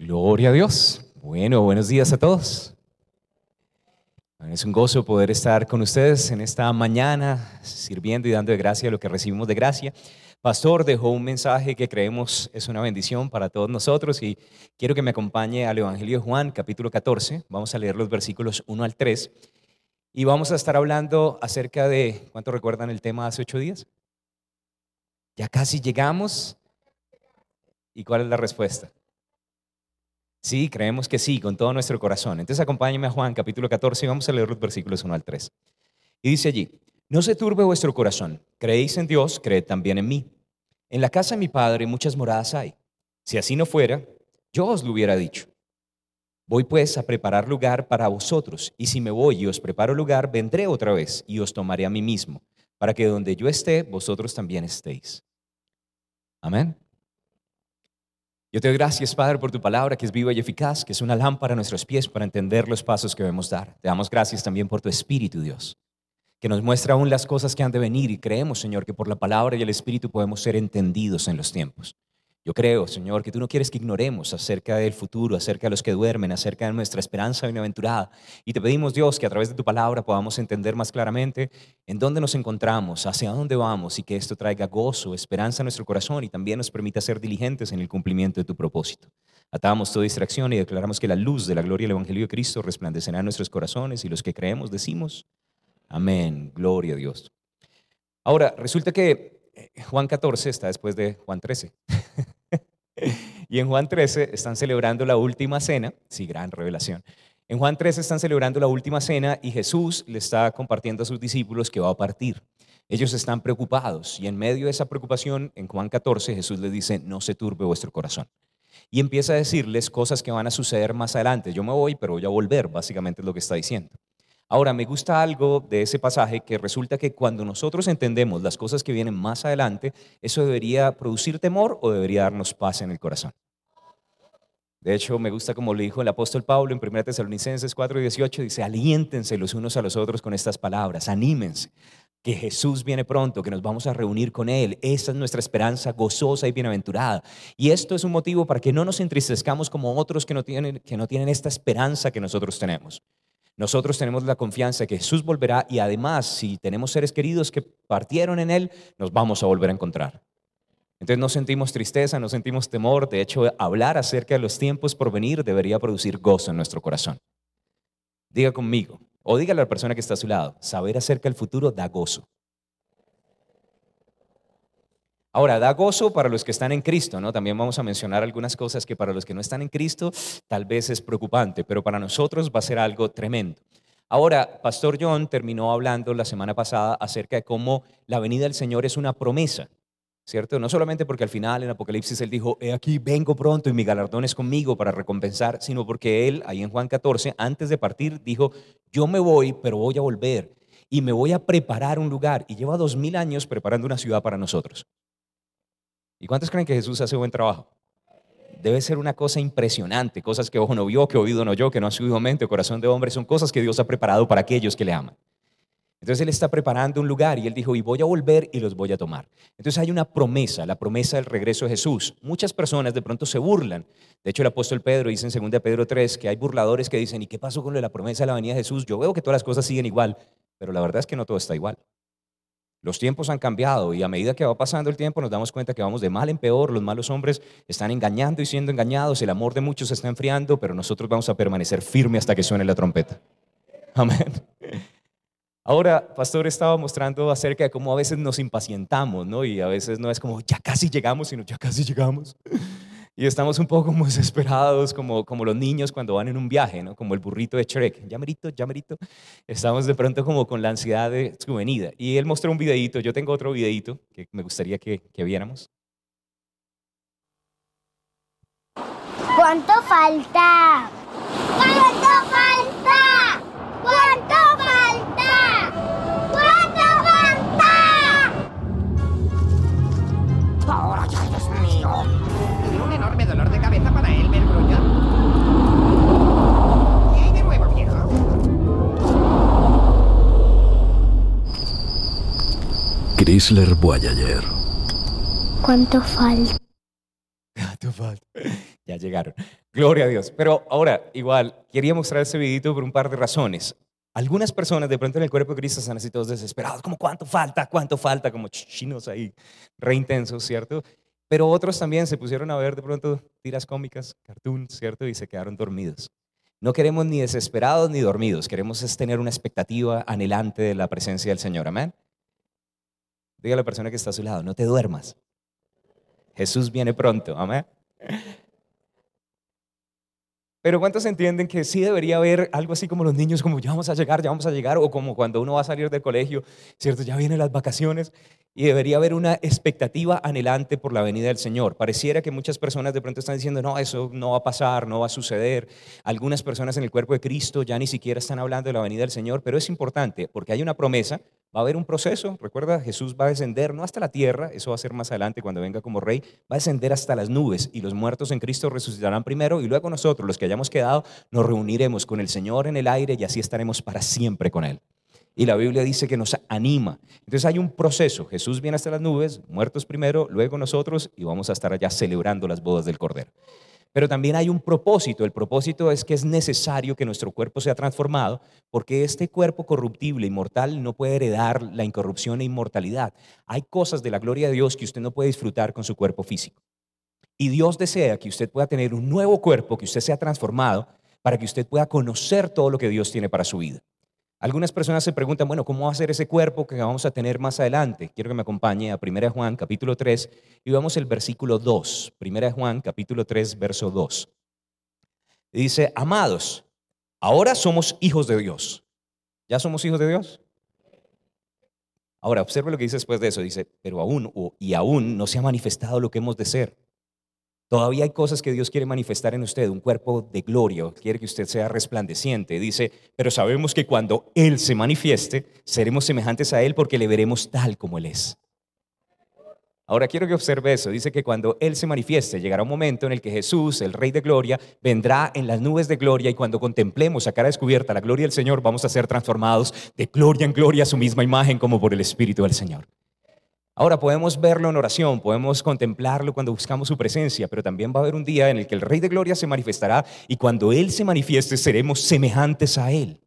Gloria a Dios. Bueno, buenos días a todos. Es un gozo poder estar con ustedes en esta mañana, sirviendo y dando de gracia lo que recibimos de gracia. Pastor dejó un mensaje que creemos es una bendición para todos nosotros y quiero que me acompañe al Evangelio de Juan, capítulo 14. Vamos a leer los versículos 1 al 3 y vamos a estar hablando acerca de, ¿cuánto recuerdan el tema hace ocho días? Ya casi llegamos. ¿Y cuál es la respuesta? Sí, creemos que sí, con todo nuestro corazón. Entonces acompáñenme a Juan capítulo 14 y vamos a leer los versículos 1 al 3. Y dice allí, no se turbe vuestro corazón, creéis en Dios, creed también en mí. En la casa de mi Padre muchas moradas hay. Si así no fuera, yo os lo hubiera dicho. Voy pues a preparar lugar para vosotros, y si me voy y os preparo lugar, vendré otra vez y os tomaré a mí mismo, para que donde yo esté, vosotros también estéis. Amén. Yo te doy gracias, Padre, por tu palabra que es viva y eficaz, que es una lámpara a nuestros pies para entender los pasos que debemos dar. Te damos gracias también por tu Espíritu, Dios, que nos muestra aún las cosas que han de venir y creemos, Señor, que por la palabra y el Espíritu podemos ser entendidos en los tiempos. Yo creo, Señor, que tú no quieres que ignoremos acerca del futuro, acerca de los que duermen, acerca de nuestra esperanza bienaventurada. Y te pedimos, Dios, que a través de tu palabra podamos entender más claramente en dónde nos encontramos, hacia dónde vamos y que esto traiga gozo, esperanza a nuestro corazón y también nos permita ser diligentes en el cumplimiento de tu propósito. Atamos toda distracción y declaramos que la luz de la gloria del Evangelio de Cristo resplandecerá en nuestros corazones y los que creemos decimos, amén, gloria a Dios. Ahora, resulta que Juan 14 está después de Juan 13. y en Juan 13 están celebrando la última cena, sí, gran revelación. En Juan 13 están celebrando la última cena y Jesús le está compartiendo a sus discípulos que va a partir. Ellos están preocupados y en medio de esa preocupación, en Juan 14, Jesús les dice, no se turbe vuestro corazón. Y empieza a decirles cosas que van a suceder más adelante. Yo me voy, pero voy a volver, básicamente es lo que está diciendo. Ahora, me gusta algo de ese pasaje que resulta que cuando nosotros entendemos las cosas que vienen más adelante, eso debería producir temor o debería darnos paz en el corazón. De hecho, me gusta como lo dijo el apóstol Pablo en 1 Tesalonicenses 4:18, dice, aliéntense los unos a los otros con estas palabras, anímense, que Jesús viene pronto, que nos vamos a reunir con Él. Esa es nuestra esperanza gozosa y bienaventurada. Y esto es un motivo para que no nos entristezcamos como otros que no tienen, que no tienen esta esperanza que nosotros tenemos. Nosotros tenemos la confianza que Jesús volverá y además si tenemos seres queridos que partieron en Él, nos vamos a volver a encontrar. Entonces no sentimos tristeza, no sentimos temor. De hecho, hablar acerca de los tiempos por venir debería producir gozo en nuestro corazón. Diga conmigo, o dígale a la persona que está a su lado, saber acerca del futuro da gozo. Ahora, da gozo para los que están en Cristo, ¿no? También vamos a mencionar algunas cosas que para los que no están en Cristo tal vez es preocupante, pero para nosotros va a ser algo tremendo. Ahora, Pastor John terminó hablando la semana pasada acerca de cómo la venida del Señor es una promesa, ¿cierto? No solamente porque al final en Apocalipsis él dijo, he aquí, vengo pronto y mi galardón es conmigo para recompensar, sino porque él, ahí en Juan 14, antes de partir, dijo, yo me voy, pero voy a volver y me voy a preparar un lugar. Y lleva dos mil años preparando una ciudad para nosotros. ¿Y cuántos creen que Jesús hace buen trabajo? Debe ser una cosa impresionante, cosas que ojo no vio, que oído no oyó, que no ha subido mente, corazón de hombre, son cosas que Dios ha preparado para aquellos que le aman. Entonces Él está preparando un lugar y Él dijo, y voy a volver y los voy a tomar. Entonces hay una promesa, la promesa del regreso de Jesús. Muchas personas de pronto se burlan. De hecho, el apóstol Pedro dice en 2 Pedro 3 que hay burladores que dicen, ¿y qué pasó con la promesa de la venida de Jesús? Yo veo que todas las cosas siguen igual, pero la verdad es que no todo está igual. Los tiempos han cambiado y a medida que va pasando el tiempo nos damos cuenta que vamos de mal en peor, los malos hombres están engañando y siendo engañados, el amor de muchos está enfriando, pero nosotros vamos a permanecer firmes hasta que suene la trompeta. Amén. Ahora, pastor estaba mostrando acerca de cómo a veces nos impacientamos, ¿no? Y a veces no es como, ya casi llegamos, sino ya casi llegamos. Y estamos un poco como desesperados, como, como los niños cuando van en un viaje, ¿no? Como el burrito de Shrek, ya merito, ya merito. Estamos de pronto como con la ansiedad de su venida. Y él mostró un videito, yo tengo otro videito que me gustaría que, que viéramos. ¿Cuánto falta? ¿Cuánto falta? ¿Cuánto falta? Chrysler Voyager. ¿Cuánto falta? ¿Cuánto falta? Ya llegaron. Gloria a Dios. Pero ahora, igual, quería mostrar este videito por un par de razones. Algunas personas de pronto en el cuerpo de Cristo están así todos desesperados, como cuánto falta, cuánto falta, como chinos ahí, re intensos, ¿cierto? Pero otros también se pusieron a ver de pronto tiras cómicas, cartoons, ¿cierto? Y se quedaron dormidos. No queremos ni desesperados ni dormidos, queremos es tener una expectativa anhelante de la presencia del Señor, amén. Diga a la persona que está a su lado, no te duermas. Jesús viene pronto, amén. Pero ¿cuántos entienden que sí debería haber algo así como los niños, como ya vamos a llegar, ya vamos a llegar, o como cuando uno va a salir del colegio, ¿cierto? Ya vienen las vacaciones y debería haber una expectativa anhelante por la venida del Señor. Pareciera que muchas personas de pronto están diciendo, no, eso no va a pasar, no va a suceder. Algunas personas en el cuerpo de Cristo ya ni siquiera están hablando de la venida del Señor, pero es importante porque hay una promesa Va a haber un proceso, recuerda, Jesús va a descender no hasta la tierra, eso va a ser más adelante cuando venga como rey, va a descender hasta las nubes y los muertos en Cristo resucitarán primero y luego nosotros, los que hayamos quedado, nos reuniremos con el Señor en el aire y así estaremos para siempre con Él. Y la Biblia dice que nos anima. Entonces hay un proceso, Jesús viene hasta las nubes, muertos primero, luego nosotros y vamos a estar allá celebrando las bodas del Cordero. Pero también hay un propósito. El propósito es que es necesario que nuestro cuerpo sea transformado porque este cuerpo corruptible y mortal no puede heredar la incorrupción e inmortalidad. Hay cosas de la gloria de Dios que usted no puede disfrutar con su cuerpo físico. Y Dios desea que usted pueda tener un nuevo cuerpo, que usted sea transformado para que usted pueda conocer todo lo que Dios tiene para su vida. Algunas personas se preguntan, bueno, ¿cómo va a ser ese cuerpo que vamos a tener más adelante? Quiero que me acompañe a 1 Juan capítulo 3 y vamos el versículo 2. 1 Juan capítulo 3 verso 2. Dice, amados, ahora somos hijos de Dios. ¿Ya somos hijos de Dios? Ahora, observe lo que dice después de eso. Dice, pero aún, y aún no se ha manifestado lo que hemos de ser. Todavía hay cosas que Dios quiere manifestar en usted, un cuerpo de gloria, quiere que usted sea resplandeciente. Dice, pero sabemos que cuando Él se manifieste, seremos semejantes a Él porque le veremos tal como Él es. Ahora quiero que observe eso. Dice que cuando Él se manifieste, llegará un momento en el que Jesús, el Rey de Gloria, vendrá en las nubes de gloria y cuando contemplemos a cara descubierta la gloria del Señor, vamos a ser transformados de gloria en gloria a su misma imagen como por el Espíritu del Señor. Ahora podemos verlo en oración, podemos contemplarlo cuando buscamos su presencia, pero también va a haber un día en el que el Rey de Gloria se manifestará y cuando Él se manifieste seremos semejantes a Él.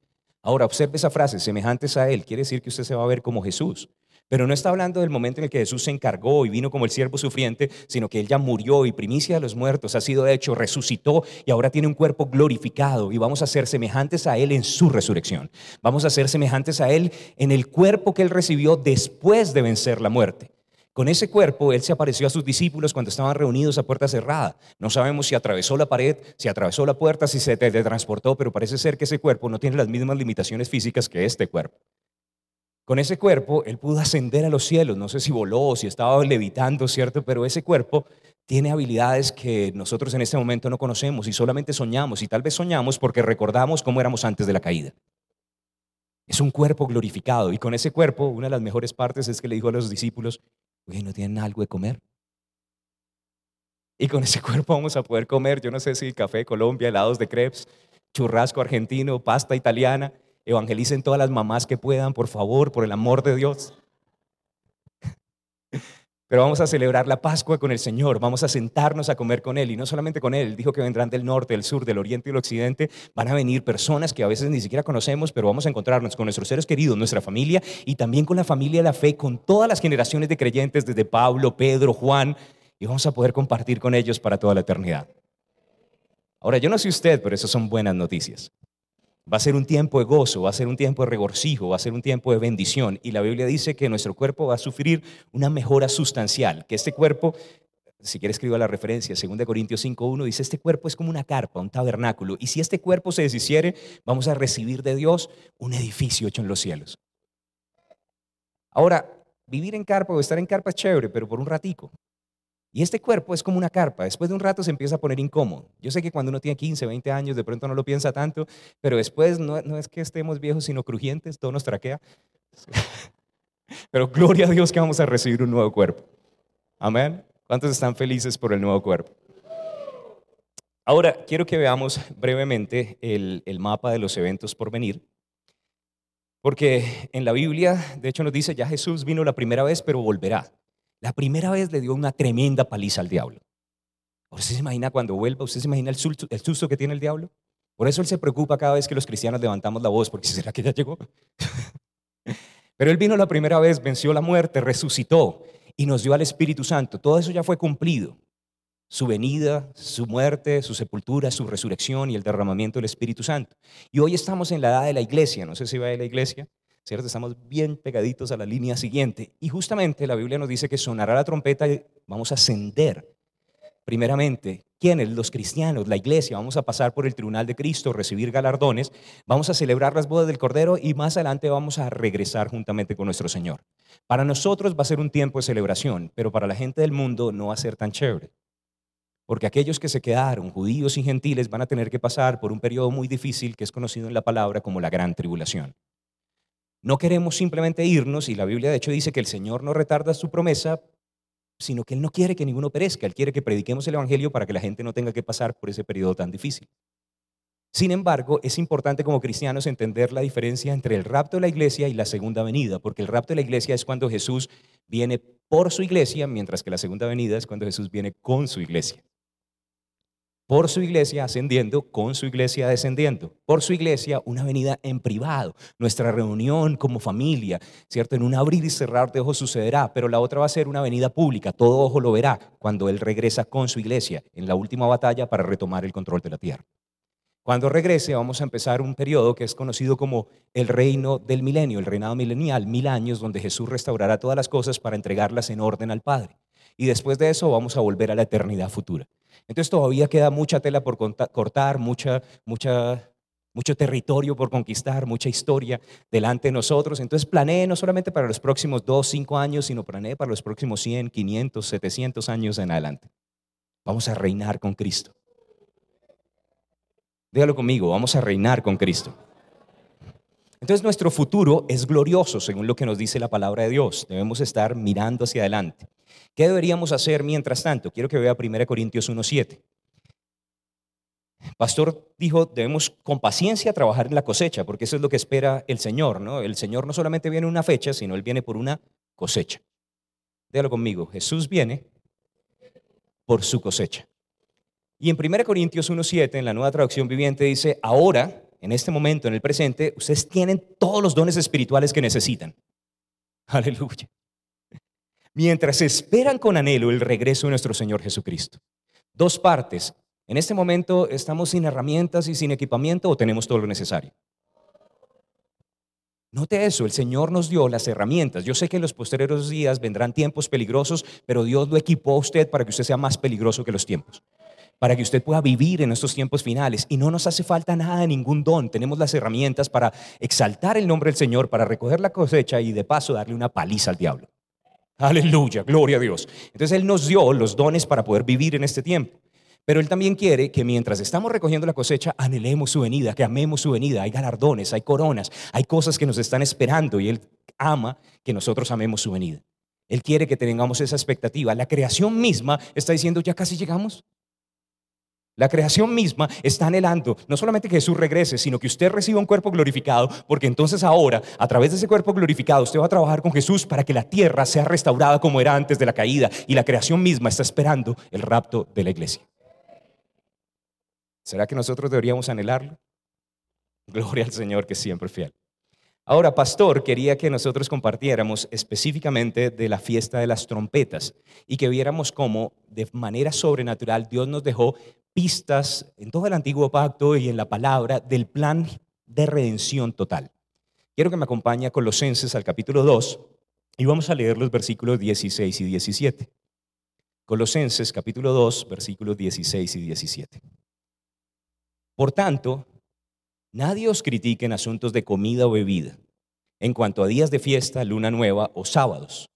Ahora observe esa frase, semejantes a Él, quiere decir que usted se va a ver como Jesús. Pero no está hablando del momento en el que Jesús se encargó y vino como el siervo sufriente, sino que Él ya murió y primicia de los muertos ha sido hecho, resucitó y ahora tiene un cuerpo glorificado y vamos a ser semejantes a Él en su resurrección. Vamos a ser semejantes a Él en el cuerpo que Él recibió después de vencer la muerte. Con ese cuerpo, Él se apareció a sus discípulos cuando estaban reunidos a puerta cerrada. No sabemos si atravesó la pared, si atravesó la puerta, si se teletransportó, pero parece ser que ese cuerpo no tiene las mismas limitaciones físicas que este cuerpo. Con ese cuerpo él pudo ascender a los cielos, no sé si voló o si estaba levitando, ¿cierto? Pero ese cuerpo tiene habilidades que nosotros en este momento no conocemos y solamente soñamos y tal vez soñamos porque recordamos cómo éramos antes de la caída. Es un cuerpo glorificado y con ese cuerpo una de las mejores partes es que le dijo a los discípulos, oye, ¿no tienen algo de comer? Y con ese cuerpo vamos a poder comer, yo no sé si café de Colombia, helados de crepes, churrasco argentino, pasta italiana, Evangelicen todas las mamás que puedan, por favor, por el amor de Dios. Pero vamos a celebrar la Pascua con el Señor, vamos a sentarnos a comer con Él y no solamente con Él, dijo que vendrán del norte, del sur, del oriente y del occidente, van a venir personas que a veces ni siquiera conocemos, pero vamos a encontrarnos con nuestros seres queridos, nuestra familia y también con la familia de la fe, con todas las generaciones de creyentes, desde Pablo, Pedro, Juan, y vamos a poder compartir con ellos para toda la eternidad. Ahora, yo no sé usted, pero esas son buenas noticias. Va a ser un tiempo de gozo, va a ser un tiempo de regocijo, va a ser un tiempo de bendición. Y la Biblia dice que nuestro cuerpo va a sufrir una mejora sustancial, que este cuerpo, si quiere escriba la referencia, 2 Corintios 5.1, dice, este cuerpo es como una carpa, un tabernáculo. Y si este cuerpo se deshiciere, vamos a recibir de Dios un edificio hecho en los cielos. Ahora, vivir en carpa o estar en carpa es chévere, pero por un ratico. Y este cuerpo es como una carpa, después de un rato se empieza a poner incómodo. Yo sé que cuando uno tiene 15, 20 años, de pronto no lo piensa tanto, pero después no, es que estemos viejos, sino crujientes, todo nos traquea. Pero gloria a Dios que vamos a recibir un nuevo cuerpo. Amén. ¿Cuántos están felices por el nuevo cuerpo? Ahora, quiero que veamos brevemente el, el mapa de los eventos por venir. Porque en la Biblia, de hecho, nos dice, ya Jesús vino la primera vez, pero volverá. La primera vez le dio una tremenda paliza al diablo. ¿Usted se imagina cuando vuelva? ¿Usted se imagina el susto, el susto que tiene el diablo? Por eso él se preocupa cada vez que los cristianos levantamos la voz, porque ¿será que ya llegó? Pero él vino la primera vez, venció la muerte, resucitó y nos dio al Espíritu Santo. Todo eso ya fue cumplido. Su venida, su muerte, su sepultura, su resurrección y el derramamiento del Espíritu Santo. Y hoy estamos en la edad de la iglesia. No sé si va de la iglesia, ¿cierto? Estamos bien pegaditos a la línea siguiente. Y justamente la Biblia nos dice que sonará la trompeta y vamos a ascender. Primeramente, ¿quiénes? Los cristianos, la iglesia. Vamos a pasar por el tribunal de Cristo, recibir galardones. Vamos a celebrar las bodas del Cordero y más adelante vamos a regresar juntamente con nuestro Señor. Para nosotros va a ser un tiempo de celebración, pero para la gente del mundo no va a ser tan chévere. Porque aquellos que se quedaron, judíos y gentiles, van a tener que pasar por un periodo muy difícil que es conocido en la palabra como la gran tribulación. No queremos simplemente irnos, y la Biblia de hecho dice que el Señor no retarda su promesa, sino que Él no quiere que ninguno perezca, Él quiere que prediquemos el Evangelio para que la gente no tenga que pasar por ese periodo tan difícil. Sin embargo, es importante como cristianos entender la diferencia entre el rapto de la iglesia y la segunda venida, porque el rapto de la iglesia es cuando Jesús viene por su iglesia, mientras que la segunda venida es cuando Jesús viene con su iglesia por su iglesia ascendiendo, con su iglesia descendiendo, por su iglesia una venida en privado, nuestra reunión como familia, ¿cierto? En un abrir y cerrar de ojos sucederá, pero la otra va a ser una venida pública, todo ojo lo verá cuando Él regresa con su iglesia en la última batalla para retomar el control de la tierra. Cuando regrese vamos a empezar un periodo que es conocido como el reino del milenio, el reinado milenial, mil años, donde Jesús restaurará todas las cosas para entregarlas en orden al Padre. Y después de eso vamos a volver a la eternidad futura. Entonces todavía queda mucha tela por cortar, mucha, mucha, mucho territorio por conquistar, mucha historia delante de nosotros. Entonces planee no solamente para los próximos dos, cinco años, sino planee para los próximos 100, 500, 700 años en adelante. Vamos a reinar con Cristo. Dígalo conmigo, vamos a reinar con Cristo. Entonces nuestro futuro es glorioso, según lo que nos dice la palabra de Dios. Debemos estar mirando hacia adelante. ¿Qué deberíamos hacer mientras tanto? Quiero que vea 1 Corintios 1.7. Pastor dijo, debemos con paciencia trabajar en la cosecha, porque eso es lo que espera el Señor, ¿no? El Señor no solamente viene una fecha, sino Él viene por una cosecha. Déjalo conmigo, Jesús viene por su cosecha. Y en 1 Corintios 1.7, en la nueva traducción viviente, dice, ahora, en este momento, en el presente, ustedes tienen todos los dones espirituales que necesitan. Aleluya mientras esperan con anhelo el regreso de nuestro Señor Jesucristo. Dos partes. En este momento estamos sin herramientas y sin equipamiento o tenemos todo lo necesario. Note eso, el Señor nos dio las herramientas. Yo sé que en los posteriores días vendrán tiempos peligrosos, pero Dios lo equipó a usted para que usted sea más peligroso que los tiempos, para que usted pueda vivir en estos tiempos finales. Y no nos hace falta nada ningún don. Tenemos las herramientas para exaltar el nombre del Señor, para recoger la cosecha y de paso darle una paliza al diablo. Aleluya, gloria a Dios. Entonces Él nos dio los dones para poder vivir en este tiempo. Pero Él también quiere que mientras estamos recogiendo la cosecha, anhelemos su venida, que amemos su venida. Hay galardones, hay coronas, hay cosas que nos están esperando y Él ama que nosotros amemos su venida. Él quiere que tengamos esa expectativa. La creación misma está diciendo, ya casi llegamos. La creación misma está anhelando no solamente que Jesús regrese, sino que usted reciba un cuerpo glorificado, porque entonces ahora, a través de ese cuerpo glorificado, usted va a trabajar con Jesús para que la tierra sea restaurada como era antes de la caída, y la creación misma está esperando el rapto de la iglesia. ¿Será que nosotros deberíamos anhelarlo? Gloria al Señor que siempre es fiel. Ahora, pastor, quería que nosotros compartiéramos específicamente de la fiesta de las trompetas y que viéramos cómo de manera sobrenatural Dios nos dejó pistas en todo el antiguo pacto y en la palabra del plan de redención total. Quiero que me acompañe a Colosenses al capítulo 2 y vamos a leer los versículos 16 y 17. Colosenses capítulo 2, versículos 16 y 17. Por tanto, nadie os critique en asuntos de comida o bebida, en cuanto a días de fiesta, luna nueva o sábados.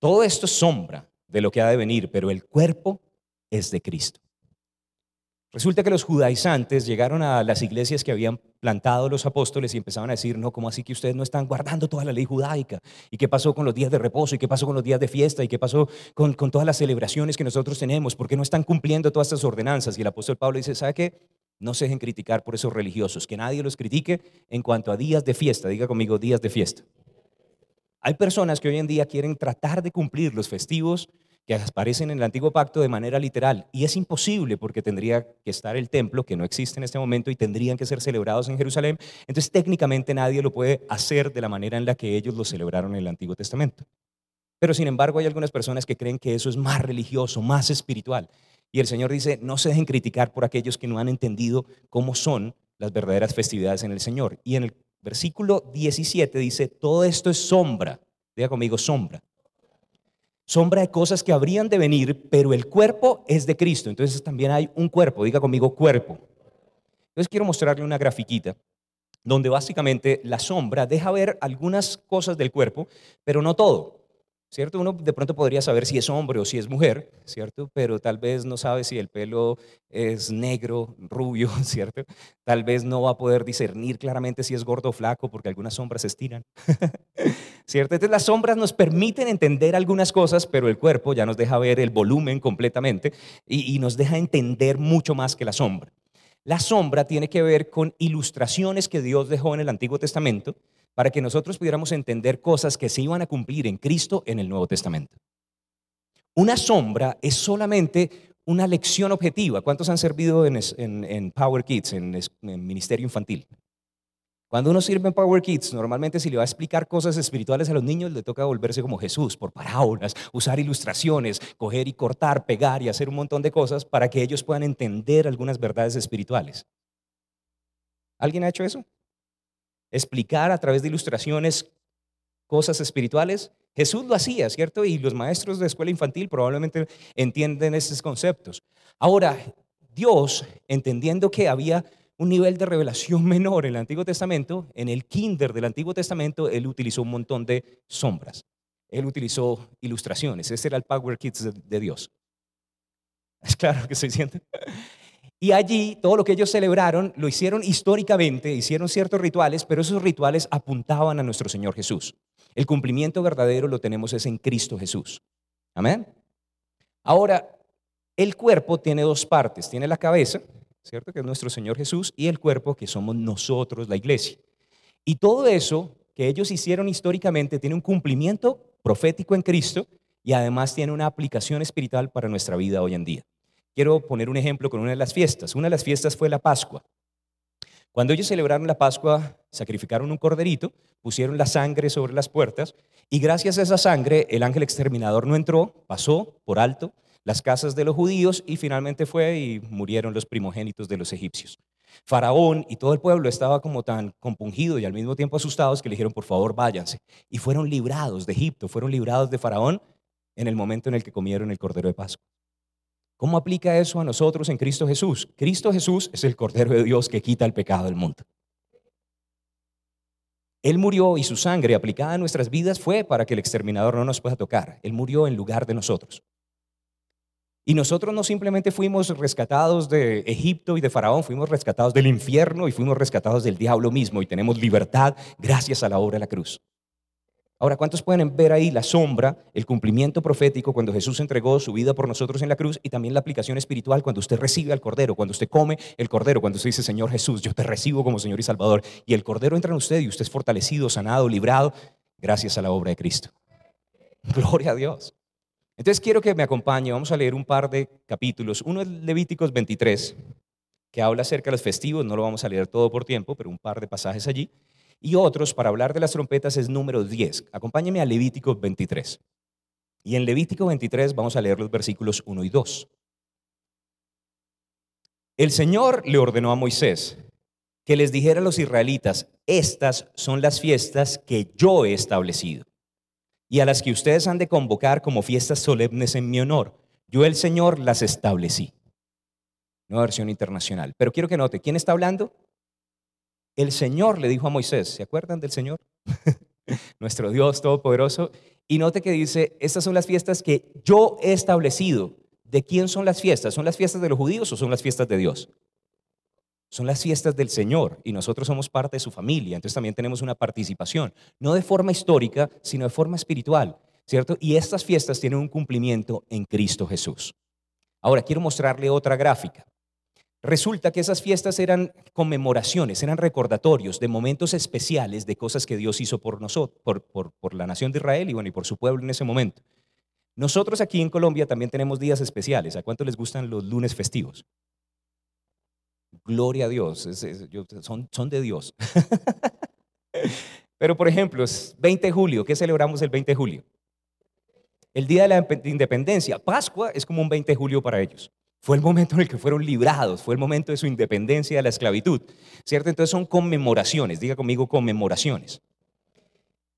Todo esto es sombra de lo que ha de venir, pero el cuerpo es de Cristo. Resulta que los judaizantes llegaron a las iglesias que habían plantado los apóstoles y empezaban a decir, no, ¿cómo así que ustedes no están guardando toda la ley judaica? ¿Y qué pasó con los días de reposo? ¿Y qué pasó con los días de fiesta? ¿Y qué pasó con, todas las celebraciones que nosotros tenemos? ¿Por qué no están cumpliendo todas estas ordenanzas? Y el apóstol Pablo dice, ¿sabe qué? No se dejen criticar por esos religiosos, que nadie los critique en cuanto a días de fiesta. Diga conmigo, días de fiesta. Hay personas que hoy en día quieren tratar de cumplir los festivos que aparecen en el antiguo pacto de manera literal. Y es imposible porque tendría que estar el templo, que no existe en este momento, y tendrían que ser celebrados en Jerusalén. Entonces técnicamente nadie lo puede hacer de la manera en la que ellos lo celebraron en el Antiguo Testamento. Pero sin embargo hay algunas personas que creen que eso es más religioso, más espiritual. Y el Señor dice, no se dejen criticar por aquellos que no han entendido cómo son las verdaderas festividades en el Señor. Y en el versículo 17 dice, todo esto es sombra. Diga conmigo, sombra sombra de cosas que habrían de venir, pero el cuerpo es de Cristo. Entonces también hay un cuerpo, diga conmigo cuerpo. Entonces quiero mostrarle una grafiquita donde básicamente la sombra deja ver algunas cosas del cuerpo, pero no todo. ¿Cierto? Uno de pronto podría saber si es hombre o si es mujer, ¿cierto? Pero tal vez no sabe si el pelo es negro, rubio, ¿cierto? Tal vez no va a poder discernir claramente si es gordo o flaco porque algunas sombras se estiran, ¿cierto? Entonces las sombras nos permiten entender algunas cosas, pero el cuerpo ya nos deja ver el volumen completamente y, y nos deja entender mucho más que la sombra. La sombra tiene que ver con ilustraciones que Dios dejó en el Antiguo Testamento, para que nosotros pudiéramos entender cosas que se iban a cumplir en Cristo en el Nuevo Testamento. Una sombra es solamente una lección objetiva. ¿Cuántos han servido en, Power Kids, en, en, Ministerio Infantil? Cuando uno sirve en Power Kids, normalmente si le va a explicar cosas espirituales a los niños, le toca volverse como Jesús, por parábolas, usar ilustraciones, coger y cortar, pegar y hacer un montón de cosas para que ellos puedan entender algunas verdades espirituales. ¿Alguien ha hecho eso? Explicar a través de ilustraciones cosas espirituales. Jesús lo hacía, ¿cierto? Y los maestros de escuela infantil probablemente entienden esos conceptos. Ahora, Dios, entendiendo que había un nivel de revelación menor en el Antiguo Testamento, en el kinder del Antiguo Testamento, Él utilizó un montón de sombras. Él utilizó ilustraciones. Ese era el Power Kids de, Dios. Es claro que se diciendo. Y allí todo lo que ellos celebraron lo hicieron históricamente, hicieron ciertos rituales, pero esos rituales apuntaban a nuestro Señor Jesús. El cumplimiento verdadero lo tenemos es en Cristo Jesús. Amén. Ahora, el cuerpo tiene dos partes. Tiene la cabeza, ¿cierto? Que es nuestro Señor Jesús, y el cuerpo, que somos nosotros, la iglesia. Y todo eso que ellos hicieron históricamente tiene un cumplimiento profético en Cristo y además tiene una aplicación espiritual para nuestra vida hoy en día. Quiero poner un ejemplo con una de las fiestas. Una de las fiestas fue la Pascua. Cuando ellos celebraron la Pascua, sacrificaron un corderito, pusieron la sangre sobre las puertas y gracias a esa sangre el ángel exterminador no entró, pasó por alto las casas de los judíos y finalmente fue y murieron los primogénitos de los egipcios. Faraón y todo el pueblo estaba como tan compungido y al mismo tiempo asustados que le dijeron, por favor, váyanse. Y fueron librados de Egipto, fueron librados de Faraón en el momento en el que comieron el cordero de Pascua. ¿Cómo aplica eso a nosotros en Cristo Jesús? Cristo Jesús es el Cordero de Dios que quita el pecado del mundo. Él murió y su sangre aplicada a nuestras vidas fue para que el exterminador no nos pueda tocar. Él murió en lugar de nosotros. Y nosotros no simplemente fuimos rescatados de Egipto y de Faraón, fuimos rescatados del infierno y fuimos rescatados del diablo mismo y tenemos libertad gracias a la obra de la cruz. Ahora, ¿cuántos pueden ver ahí la sombra, el cumplimiento profético cuando Jesús entregó su vida por nosotros en la cruz y también la aplicación espiritual cuando usted recibe al Cordero, cuando usted come el Cordero, cuando usted dice, Señor Jesús, yo te recibo como Señor y Salvador, y el Cordero entra en usted y usted es fortalecido, sanado, librado, gracias a la obra de Cristo. Gloria a Dios. Entonces quiero que me acompañe, vamos a leer un par de capítulos. Uno es Levíticos 23, que habla acerca de los festivos, no lo vamos a leer todo por tiempo, pero un par de pasajes allí y otros para hablar de las trompetas es número 10. Acompáñeme a Levítico 23. Y en Levítico 23 vamos a leer los versículos 1 y 2. El Señor le ordenó a Moisés que les dijera a los israelitas, estas son las fiestas que yo he establecido y a las que ustedes han de convocar como fiestas solemnes en mi honor. Yo el Señor las establecí. Nueva versión internacional. Pero quiero que note, ¿quién está hablando? El Señor le dijo a Moisés, ¿se acuerdan del Señor? Nuestro Dios Todopoderoso. Y note que dice, estas son las fiestas que yo he establecido. ¿De quién son las fiestas? ¿Son las fiestas de los judíos o son las fiestas de Dios? Son las fiestas del Señor y nosotros somos parte de su familia, entonces también tenemos una participación, no de forma histórica, sino de forma espiritual, ¿cierto? Y estas fiestas tienen un cumplimiento en Cristo Jesús. Ahora, quiero mostrarle otra gráfica. Resulta que esas fiestas eran conmemoraciones, eran recordatorios de momentos especiales de cosas que Dios hizo por nosotros, por, la nación de Israel y bueno, y por su pueblo en ese momento. Nosotros aquí en Colombia también tenemos días especiales. ¿A cuánto les gustan los lunes festivos? Gloria a Dios, son, son de Dios. Pero por ejemplo, es 20 de julio, ¿qué celebramos el 20 de julio? El Día de la Independencia. Pascua es como un 20 de julio para ellos. Fue el momento en el que fueron librados, fue el momento de su independencia de la esclavitud, ¿cierto? Entonces son conmemoraciones, diga conmigo conmemoraciones.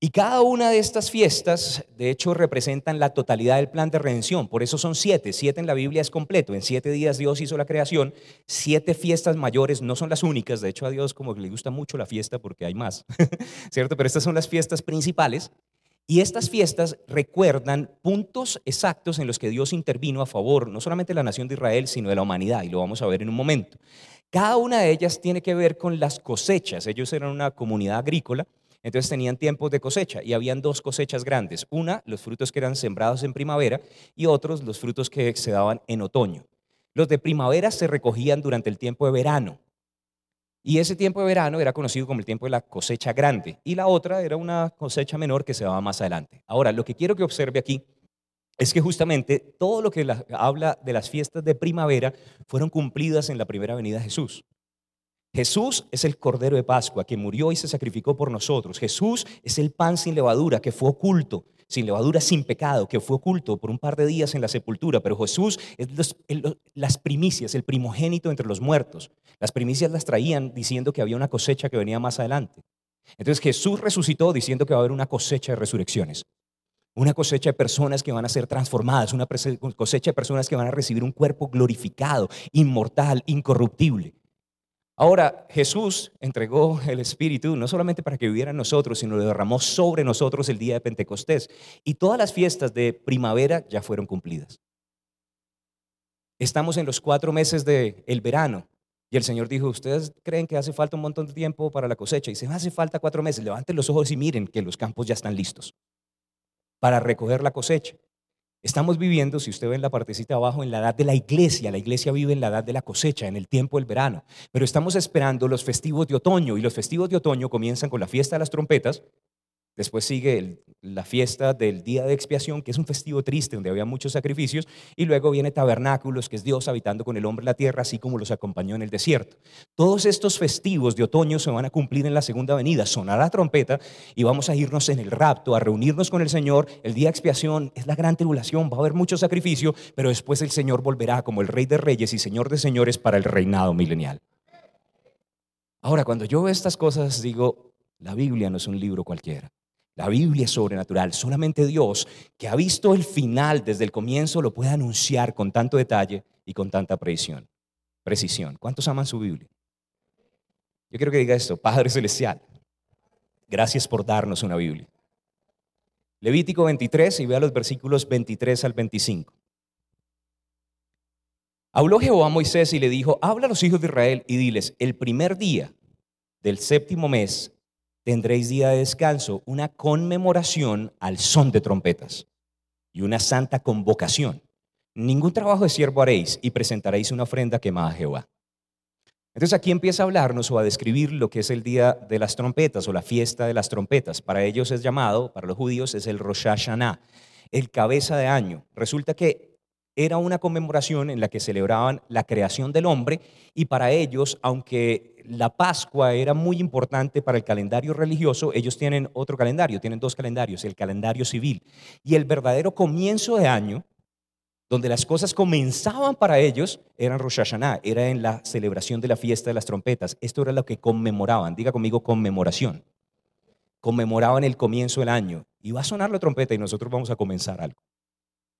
Y cada una de estas fiestas, de hecho, representan la totalidad del plan de redención. Por eso son siete. Siete en la Biblia es completo. En siete días Dios hizo la creación. Siete fiestas mayores no son las únicas. De hecho, a Dios como que le gusta mucho la fiesta porque hay más, ¿cierto? Pero estas son las fiestas principales. Y estas fiestas recuerdan puntos exactos en los que Dios intervino a favor no solamente de la nación de Israel, sino de la humanidad. Y lo vamos a ver en un momento. Cada una de ellas tiene que ver con las cosechas. Ellos eran una comunidad agrícola entonces tenían tiempos de cosecha y habían dos cosechas grandes. Una, los frutos que eran sembrados en primavera y otros, los frutos que se daban en otoño. Los de primavera se recogían durante el tiempo de verano. Y ese tiempo de verano era conocido como el tiempo de la cosecha grande. Y la otra era una cosecha menor que se daba más adelante. Ahora, lo que quiero que observe aquí es que justamente todo lo que la- habla de las fiestas de primavera fueron cumplidas en la primera venida de Jesús. Jesús es el Cordero de Pascua que murió y se sacrificó por nosotros. Jesús es el pan sin levadura que fue oculto, sin levadura, sin pecado, que fue oculto por un par de días en la sepultura. Pero Jesús es los- las primicias, el primogénito entre los muertos. Las primicias las traían diciendo que había una cosecha que venía más adelante. Entonces Jesús resucitó diciendo que va a haber una cosecha de resurrecciones. Una cosecha de personas que van a ser transformadas, una cosecha de personas que van a recibir un cuerpo glorificado, inmortal, incorruptible. Ahora, Jesús entregó el Espíritu no solamente para que viviera nosotros, sino lo derramó sobre nosotros el día de Pentecostés. Y todas las fiestas de primavera ya fueron cumplidas. Estamos en los cuatro meses del verano. Y el Señor dijo, ¿ustedes creen que hace falta un montón de tiempo para la cosecha? Y dice, hace falta cuatro meses. Levanten los ojos y miren que los campos ya están listos para recoger la cosecha. Estamos viviendo, si usted ve en la partecita abajo, en la edad de la iglesia. La iglesia vive en la edad de la cosecha, en el tiempo del verano. Pero estamos esperando los festivos de otoño y los festivos de otoño comienzan con la fiesta de las trompetas. Después sigue la fiesta del día de expiación, que es un festivo triste donde había muchos sacrificios. Y luego viene tabernáculos, que es Dios habitando con el hombre en la tierra, así como los acompañó en el desierto. Todos estos festivos de otoño se van a cumplir en la segunda venida. Sonará la trompeta y vamos a irnos en el rapto, a reunirnos con el Señor. El día de expiación es la gran tribulación, va a haber mucho sacrificio, pero después el Señor volverá como el Rey de Reyes y Señor de Señores para el reinado milenial. Ahora, cuando yo veo estas cosas, digo, la Biblia no es un libro cualquiera. La Biblia es sobrenatural. Solamente Dios, que ha visto el final desde el comienzo, lo puede anunciar con tanto detalle y con tanta precisión. Precisión. ¿Cuántos aman su Biblia? Yo quiero que diga esto, Padre Celestial, gracias por darnos una Biblia. Levítico 23 y vea los versículos 23 al 25. Habló Jehová a Moisés y le dijo, habla a los hijos de Israel y diles, el primer día del séptimo mes tendréis día de descanso, una conmemoración al son de trompetas y una santa convocación. Ningún trabajo de siervo haréis y presentaréis una ofrenda quemada a Jehová. Entonces aquí empieza a hablarnos o a describir lo que es el día de las trompetas o la fiesta de las trompetas. Para ellos es llamado, para los judíos es el Rosh Hashanah, el cabeza de año. Resulta que era una conmemoración en la que celebraban la creación del hombre y para ellos, aunque la Pascua era muy importante para el calendario religioso, ellos tienen otro calendario, tienen dos calendarios, el calendario civil y el verdadero comienzo de año donde las cosas comenzaban para ellos, eran Rosh Hashanah, era en la celebración de la fiesta de las trompetas. Esto era lo que conmemoraban. Diga conmigo conmemoración. Conmemoraban el comienzo del año. Y va a sonar la trompeta y nosotros vamos a comenzar algo.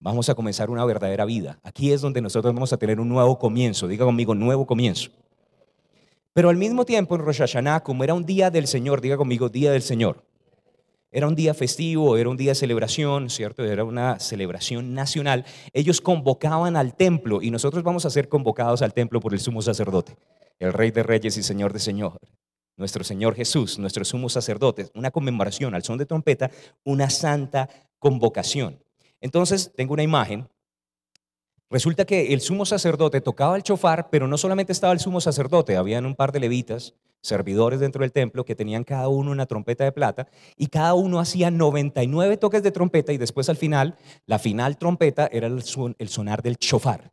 Vamos a comenzar una verdadera vida. Aquí es donde nosotros vamos a tener un nuevo comienzo. Diga conmigo, nuevo comienzo. Pero al mismo tiempo en Rosh Hashanah, como era un día del Señor, diga conmigo, día del Señor. Era un día festivo, era un día de celebración, ¿cierto? Era una celebración nacional. Ellos convocaban al templo y nosotros vamos a ser convocados al templo por el sumo sacerdote, el Rey de Reyes y Señor de Señor, nuestro Señor Jesús, nuestro sumo sacerdote. Una conmemoración al son de trompeta, una santa convocación. Entonces, tengo una imagen Resulta que el sumo sacerdote tocaba el chofar, pero no solamente estaba el sumo sacerdote, habían un par de levitas, servidores dentro del templo, que tenían cada uno una trompeta de plata, y cada uno hacía 99 toques de trompeta, y después al final, la final trompeta era el, son- el sonar del chofar.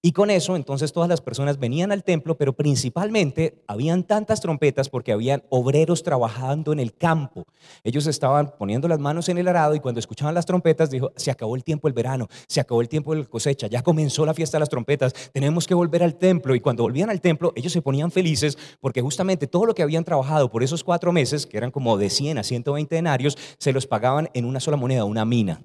Y con eso, entonces todas las personas venían al templo, pero principalmente habían tantas trompetas porque habían obreros trabajando en el campo. Ellos estaban poniendo las manos en el arado y cuando escuchaban las trompetas dijo, se acabó el tiempo del verano, se acabó el tiempo de la cosecha, ya comenzó la fiesta de las trompetas, tenemos que volver al templo. Y cuando volvían al templo, ellos se ponían felices porque justamente todo lo que habían trabajado por esos cuatro meses, que eran como de 100 a 120 denarios, se los pagaban en una sola moneda, una mina.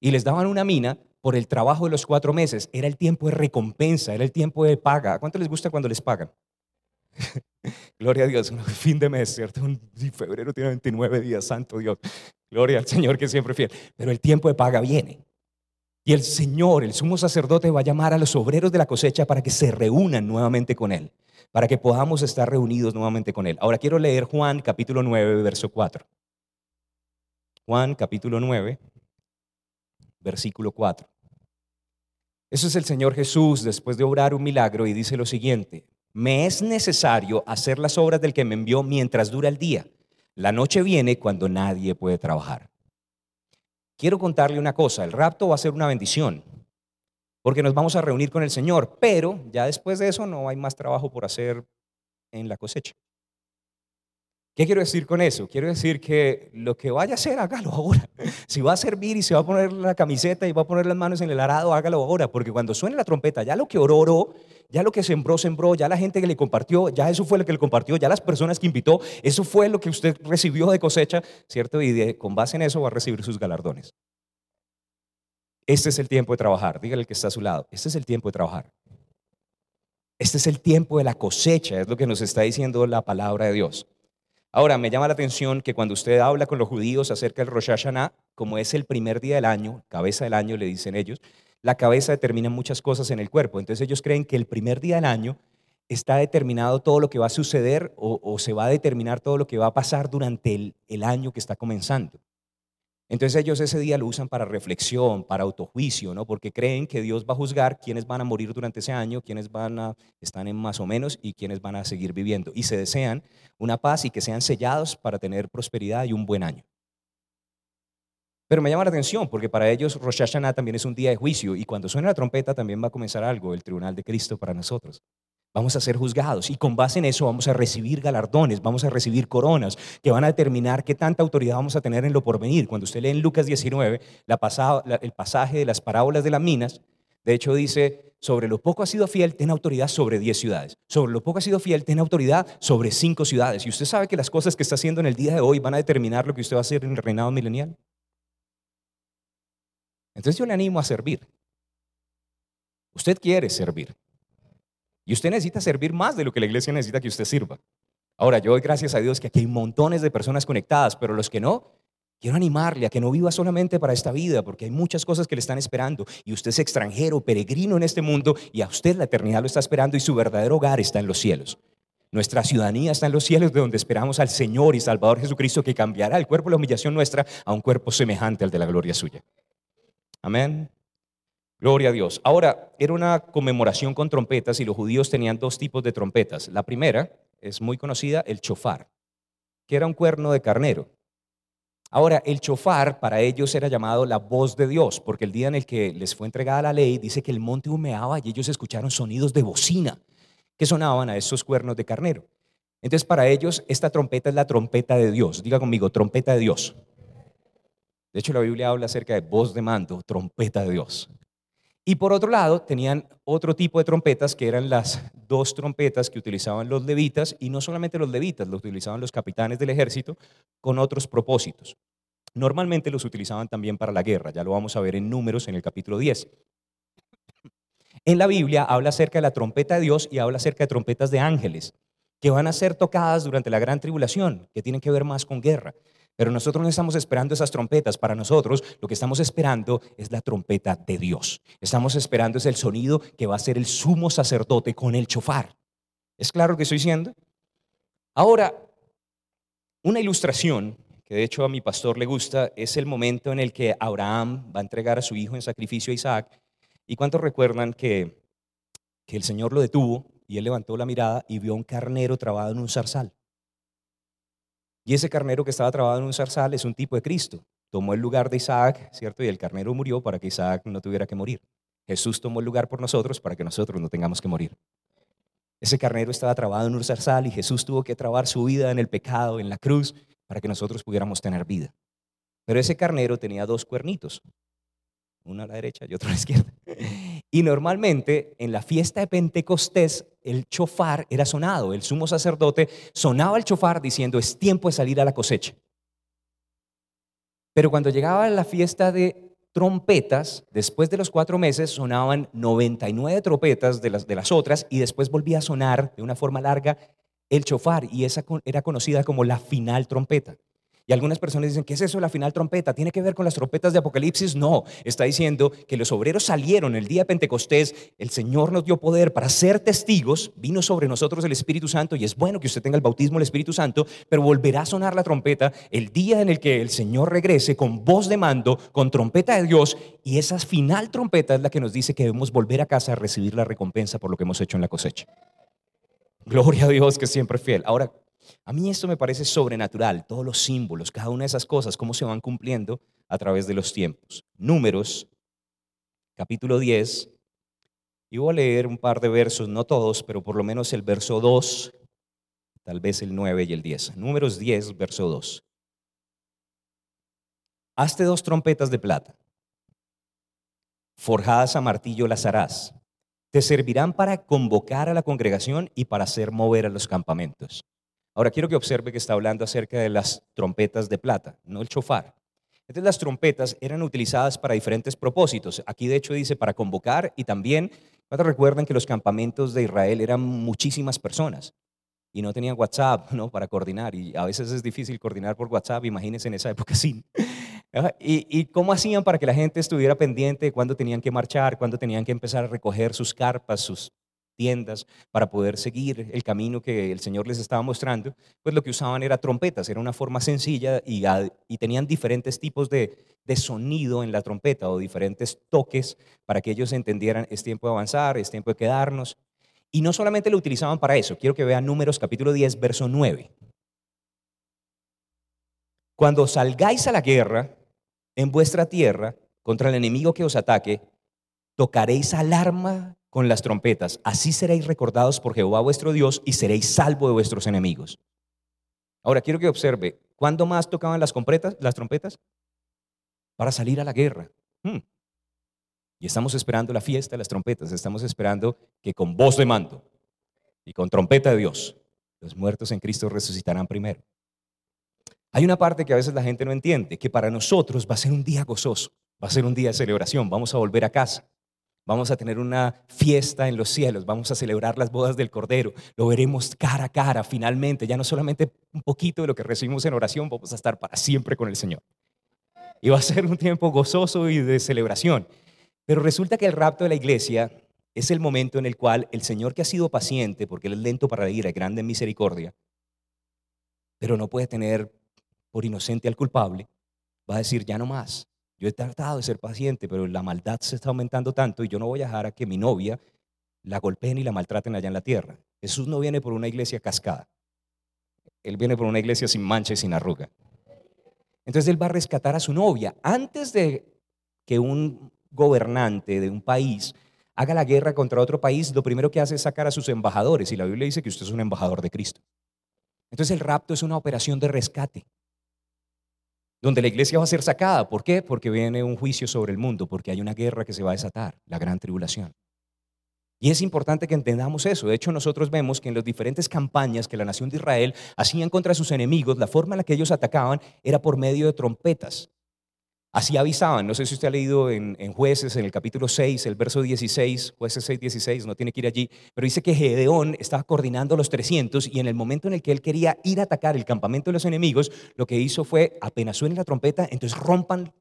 Y les daban una mina por el trabajo de los cuatro meses. Era el tiempo de recompensa, era el tiempo de paga. ¿A ¿Cuánto les gusta cuando les pagan? Gloria a Dios, fin de mes, ¿cierto? Febrero tiene 29 días, santo Dios. Gloria al Señor que siempre fiel. Pero el tiempo de paga viene. Y el Señor, el sumo sacerdote, va a llamar a los obreros de la cosecha para que se reúnan nuevamente con Él, para que podamos estar reunidos nuevamente con Él. Ahora quiero leer Juan capítulo 9, verso 4. Juan capítulo 9, versículo 4. Eso es el Señor Jesús después de obrar un milagro y dice lo siguiente, me es necesario hacer las obras del que me envió mientras dura el día. La noche viene cuando nadie puede trabajar. Quiero contarle una cosa, el rapto va a ser una bendición, porque nos vamos a reunir con el Señor, pero ya después de eso no hay más trabajo por hacer en la cosecha. ¿Qué quiero decir con eso? Quiero decir que lo que vaya a hacer, hágalo ahora. Si va a servir y se va a poner la camiseta y va a poner las manos en el arado, hágalo ahora, porque cuando suene la trompeta, ya lo que oró, ya lo que sembró, sembró, ya la gente que le compartió, ya eso fue lo que le compartió, ya las personas que invitó, eso fue lo que usted recibió de cosecha, ¿cierto? Y con base en eso va a recibir sus galardones. Este es el tiempo de trabajar, dígale al que está a su lado, este es el tiempo de trabajar. Este es el tiempo de la cosecha, es lo que nos está diciendo la palabra de Dios. Ahora, me llama la atención que cuando usted habla con los judíos acerca del Rosh Hashanah, como es el primer día del año, cabeza del año, le dicen ellos, la cabeza determina muchas cosas en el cuerpo. Entonces ellos creen que el primer día del año está determinado todo lo que va a suceder o, se va a determinar todo lo que va a pasar durante el año que está comenzando. Entonces ellos ese día lo usan para reflexión, para autojuicio, ¿no? Porque creen que Dios va a juzgar quiénes van a morir durante ese año, quiénes van a están en más o menos y quiénes van a seguir viviendo y se desean una paz y que sean sellados para tener prosperidad y un buen año. Pero me llama la atención porque para ellos Rosh Hashanah también es un día de juicio y cuando suene la trompeta también va a comenzar algo, el tribunal de Cristo para nosotros. Vamos a ser juzgados y con base en eso vamos a recibir galardones, vamos a recibir coronas que van a determinar qué tanta autoridad vamos a tener en lo porvenir. Cuando usted lee en Lucas 19 la pasada- la- el pasaje de las parábolas de las minas, de hecho dice, sobre lo poco ha sido fiel, ten autoridad sobre 10 ciudades. Sobre lo poco ha sido fiel, ten autoridad sobre 5 ciudades. Y usted sabe que las cosas que está haciendo en el día de hoy van a determinar lo que usted va a hacer en el reinado milenial. Entonces yo le animo a servir. Usted quiere servir. Y usted necesita servir más de lo que la iglesia necesita que usted sirva. Ahora, yo doy gracias a Dios que aquí hay montones de personas conectadas, pero los que no, quiero animarle a que no viva solamente para esta vida, porque hay muchas cosas que le están esperando. Y usted es extranjero, peregrino en este mundo, y a usted la eternidad lo está esperando y su verdadero hogar está en los cielos. Nuestra ciudadanía está en los cielos, de donde esperamos al Señor y Salvador Jesucristo, que cambiará el cuerpo de la humillación nuestra a un cuerpo semejante al de la gloria suya. Amén. Gloria a Dios. Ahora, era una conmemoración con trompetas y los judíos tenían dos tipos de trompetas. La primera es muy conocida, el chofar, que era un cuerno de carnero. Ahora, el chofar para ellos era llamado la voz de Dios, porque el día en el que les fue entregada la ley dice que el monte humeaba y ellos escucharon sonidos de bocina que sonaban a esos cuernos de carnero. Entonces, para ellos, esta trompeta es la trompeta de Dios. Diga conmigo, trompeta de Dios. De hecho, la Biblia habla acerca de voz de mando, trompeta de Dios. Y por otro lado, tenían otro tipo de trompetas que eran las dos trompetas que utilizaban los levitas, y no solamente los levitas, los utilizaban los capitanes del ejército con otros propósitos. Normalmente los utilizaban también para la guerra, ya lo vamos a ver en números en el capítulo 10. En la Biblia habla acerca de la trompeta de Dios y habla acerca de trompetas de ángeles, que van a ser tocadas durante la gran tribulación, que tienen que ver más con guerra. Pero nosotros no estamos esperando esas trompetas. Para nosotros lo que estamos esperando es la trompeta de Dios. Estamos esperando es el sonido que va a ser el sumo sacerdote con el chofar. ¿Es claro lo que estoy diciendo? Ahora, una ilustración que de hecho a mi pastor le gusta es el momento en el que Abraham va a entregar a su hijo en sacrificio a Isaac ¿Y cuántos recuerdan que, que el Señor lo detuvo y él levantó la mirada y vio un carnero trabado en un zarzal? Y ese carnero que estaba trabado en un zarzal es un tipo de Cristo. Tomó el lugar de Isaac, ¿cierto? Y el carnero murió para que Isaac no tuviera que morir. Jesús tomó el lugar por nosotros para que nosotros no tengamos que morir. Ese carnero estaba trabado en un zarzal y Jesús tuvo que trabar su vida en el pecado, en la cruz, para que nosotros pudiéramos tener vida. Pero ese carnero tenía dos cuernitos, uno a la derecha y otro a la izquierda. Y normalmente en la fiesta de Pentecostés el chofar era sonado, el sumo sacerdote sonaba el chofar diciendo es tiempo de salir a la cosecha. Pero cuando llegaba la fiesta de trompetas, después de los cuatro meses sonaban 99 trompetas de las, de las otras y después volvía a sonar de una forma larga el chofar y esa era conocida como la final trompeta. Y algunas personas dicen, ¿qué es eso la final trompeta? ¿Tiene que ver con las trompetas de Apocalipsis? No, está diciendo que los obreros salieron el día de Pentecostés, el Señor nos dio poder para ser testigos, vino sobre nosotros el Espíritu Santo y es bueno que usted tenga el bautismo del Espíritu Santo, pero volverá a sonar la trompeta el día en el que el Señor regrese con voz de mando, con trompeta de Dios y esa final trompeta es la que nos dice que debemos volver a casa a recibir la recompensa por lo que hemos hecho en la cosecha. Gloria a Dios que siempre fiel. Ahora, a mí esto me parece sobrenatural, todos los símbolos, cada una de esas cosas, cómo se van cumpliendo a través de los tiempos. Números, capítulo 10, y voy a leer un par de versos, no todos, pero por lo menos el verso 2, tal vez el 9 y el 10. Números 10, verso 2. Hazte dos trompetas de plata, forjadas a martillo las harás. Te servirán para convocar a la congregación y para hacer mover a los campamentos. Ahora quiero que observe que está hablando acerca de las trompetas de plata, no el chofar. Entonces las trompetas eran utilizadas para diferentes propósitos. Aquí de hecho dice para convocar y también, cuando recuerdan que los campamentos de Israel eran muchísimas personas y no tenían WhatsApp ¿no? para coordinar y a veces es difícil coordinar por WhatsApp, imagínense en esa época. ¿Y, ¿Y cómo hacían para que la gente estuviera pendiente de cuándo tenían que marchar, cuándo tenían que empezar a recoger sus carpas, sus tiendas para poder seguir el camino que el Señor les estaba mostrando, pues lo que usaban era trompetas, era una forma sencilla y, tenían diferentes tipos de, de, sonido en la trompeta o diferentes toques para que ellos entendieran es tiempo de avanzar, es tiempo de quedarnos. Y no solamente lo utilizaban para eso, quiero que vean números capítulo 10, verso 9. Cuando salgáis a la guerra en vuestra tierra contra el enemigo que os ataque, tocaréis alarma con las trompetas. Así seréis recordados por Jehová vuestro Dios y seréis salvo de vuestros enemigos. Ahora quiero que observe, ¿cuándo más tocaban las, las trompetas? Para salir a la guerra. Hmm. Y estamos esperando la fiesta de las trompetas, estamos esperando que con voz de mando y con trompeta de Dios, los muertos en Cristo resucitarán primero. Hay una parte que a veces la gente no entiende, que para nosotros va a ser un día gozoso, va a ser un día de celebración, vamos a volver a casa. Vamos a tener una fiesta en los cielos, vamos a celebrar las bodas del Cordero, lo veremos cara a cara finalmente, ya no solamente un poquito de lo que recibimos en oración, vamos a estar para siempre con el Señor. Y va a ser un tiempo gozoso y de celebración. Pero resulta que el rapto de la iglesia es el momento en el cual el Señor que ha sido paciente, porque Él es lento para ir, es grande en misericordia, pero no puede tener por inocente al culpable, va a decir, ya no más, yo he tratado de ser paciente, pero la maldad se está aumentando tanto y yo no voy a dejar a que mi novia la golpeen y la maltraten allá en la tierra. Jesús no viene por una iglesia cascada. Él viene por una iglesia sin mancha y sin arruga. Entonces él va a rescatar a su novia. Antes de que un gobernante de un país haga la guerra contra otro país, lo primero que hace es sacar a sus embajadores. Y la Biblia dice que usted es un embajador de Cristo. Entonces el rapto es una operación de rescate donde la iglesia va a ser sacada. ¿Por qué? Porque viene un juicio sobre el mundo, porque hay una guerra que se va a desatar, la gran tribulación. Y es importante que entendamos eso. De hecho, nosotros vemos que en las diferentes campañas que la nación de Israel hacían contra sus enemigos, la forma en la que ellos atacaban era por medio de trompetas. Así avisaban, no sé si usted ha leído en, jueces, en el capítulo 6, el verso 16, jueces 6, 16, no tiene que ir allí, pero dice que Gedeón estaba coordinando los 300 y en el momento en el que él quería ir a atacar el campamento de los enemigos, lo que hizo fue, apenas suene la trompeta, entonces rompan